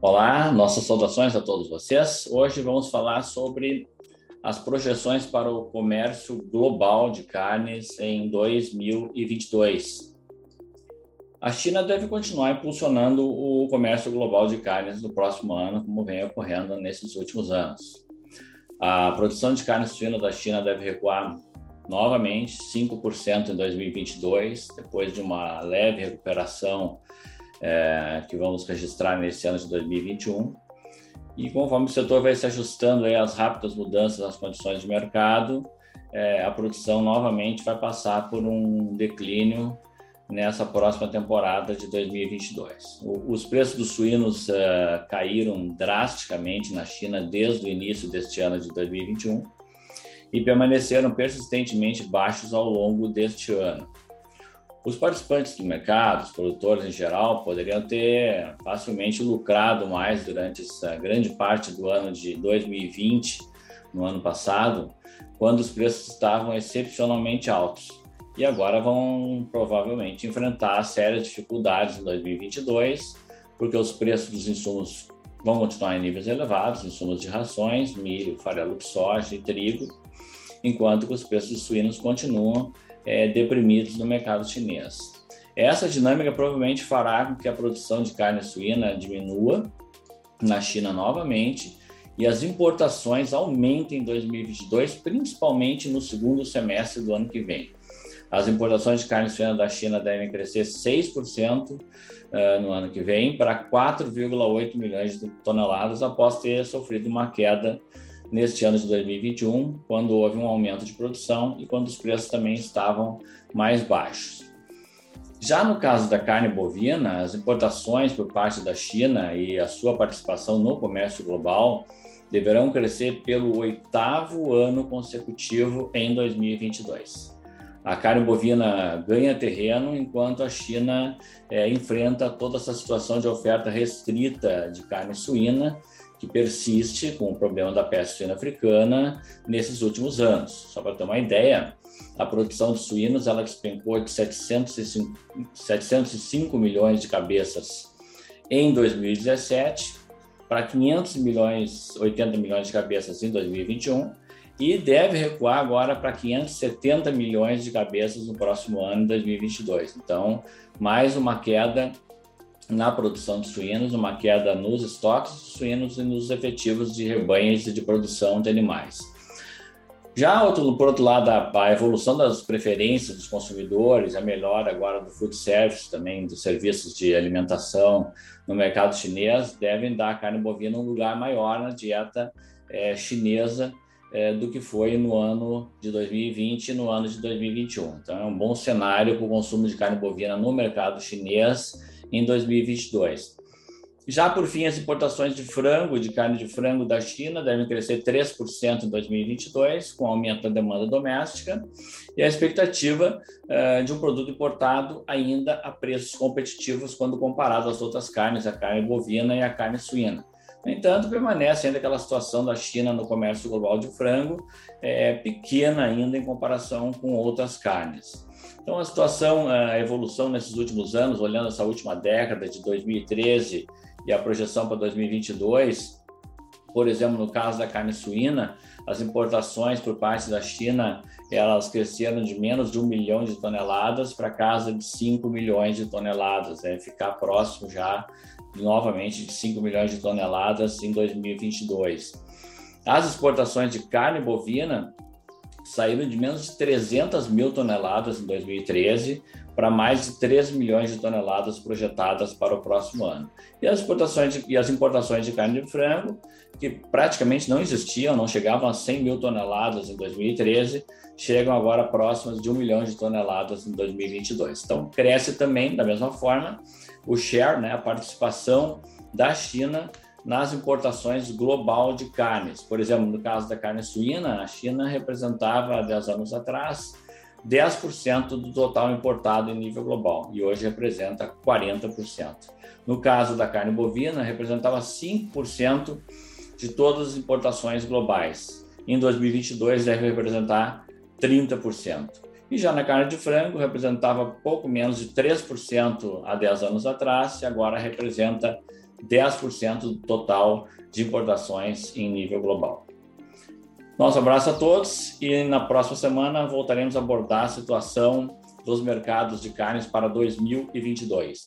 Olá, nossas saudações a todos vocês. Hoje vamos falar sobre as projeções para o comércio global de carnes em 2022. A China deve continuar impulsionando o comércio global de carnes no próximo ano, como vem ocorrendo nesses últimos anos. A produção de carne suína da China deve recuar novamente 5% em 2022, depois de uma leve recuperação é, que vamos registrar nesse ano de 2021. E conforme o setor vai se ajustando aí às rápidas mudanças nas condições de mercado, é, a produção novamente vai passar por um declínio nessa próxima temporada de 2022. O, os preços dos suínos uh, caíram drasticamente na China desde o início deste ano de 2021 e permaneceram persistentemente baixos ao longo deste ano. Os participantes do mercado, os produtores em geral, poderiam ter facilmente lucrado mais durante essa grande parte do ano de 2020, no ano passado, quando os preços estavam excepcionalmente altos. E agora vão provavelmente enfrentar sérias dificuldades em 2022, porque os preços dos insumos vão continuar em níveis elevados, insumos de rações, milho, farelo soja e trigo, enquanto que os preços dos suínos continuam é, deprimidos no mercado chinês. Essa dinâmica provavelmente fará com que a produção de carne suína diminua na China novamente e as importações aumentem em 2022, principalmente no segundo semestre do ano que vem. As importações de carne suína da China devem crescer 6% uh, eh, no ano que vem para 4,8 milhões de toneladas após ter sofrido uma queda neste ano de 2021, quando houve um aumento de produção e quando os preços também estavam mais baixos. Já no caso da carne bovina, as importações por parte da China e a sua participação no comércio global deverão crescer pelo oitavo ano consecutivo em 2022. A carne bovina ganha terreno enquanto a China é, enfrenta toda essa situação de oferta restrita de carne suína que persiste com o problema da peste suína africana nesses últimos anos. Só para ter uma ideia, a produção de suínos ela despencou de 705, 705 milhões de cabeças em 2017 para 500 milhões, 80 milhões de cabeças em 2021 e deve recuar agora para 570 milhões de cabeças no próximo ano, 2022. Então, mais uma queda na produção de suínos, uma queda nos estoques de suínos e nos efetivos de rebanhos e de produção de animais. Já, outro, por outro lado, a, evolução das preferências dos consumidores, a melhora agora do food service, também dos serviços de alimentação no mercado chinês, devem dar a carne bovina um lugar maior na dieta é, chinesa é, do que foi no ano de 2020 e no ano de 2021. Então, é um bom cenário para o consumo de carne bovina no mercado chinês em 2022. Já por fim, as importações de frango, de carne de frango da China, devem crescer 3% em 2022, com aumento da demanda doméstica, e a expectativa uh, de um produto importado ainda a preços competitivos quando comparado às outras carnes, a carne bovina e a carne suína. No entanto, permanece ainda aquela situação da China no comércio global de frango, é, pequena ainda em comparação com outras carnes. Então, a situação, a evolução nesses últimos anos, olhando essa última década de 2013 e a projeção para 2022, por exemplo, no caso da carne suína, as importações por parte da China elas cresceram de menos de um milhão de toneladas para casa de 5 milhões de toneladas, é ficar próximo já novamente de 5 milhões de toneladas em 2022. As exportações de carne bovina saíram de menos de 300 mil toneladas em 2013 para mais de 3 milhões de toneladas projetadas para o próximo ano. E as, exportações de, e as importações de carne de frango, que praticamente não existiam, não chegavam a 100 mil toneladas em 2013, chegam agora próximas de 1 milhão de toneladas em 2022. Então, cresce também, da mesma forma, o share, né, a participação da China nas importações global de carnes. Por exemplo, no caso da carne suína, a China representava, há 10 anos atrás, 10% do total importado em nível global e hoje representa 40%. No caso da carne bovina, representava 5% de todas as importações globais. Em 2022, deve representar 30%. E já na carne de frango, representava pouco menos de 3% há 10 anos atrás, e agora representa 10% do total de importações em nível global. Nosso abraço a todos e na próxima semana voltaremos a abordar a situação dos mercados de carnes para 2022.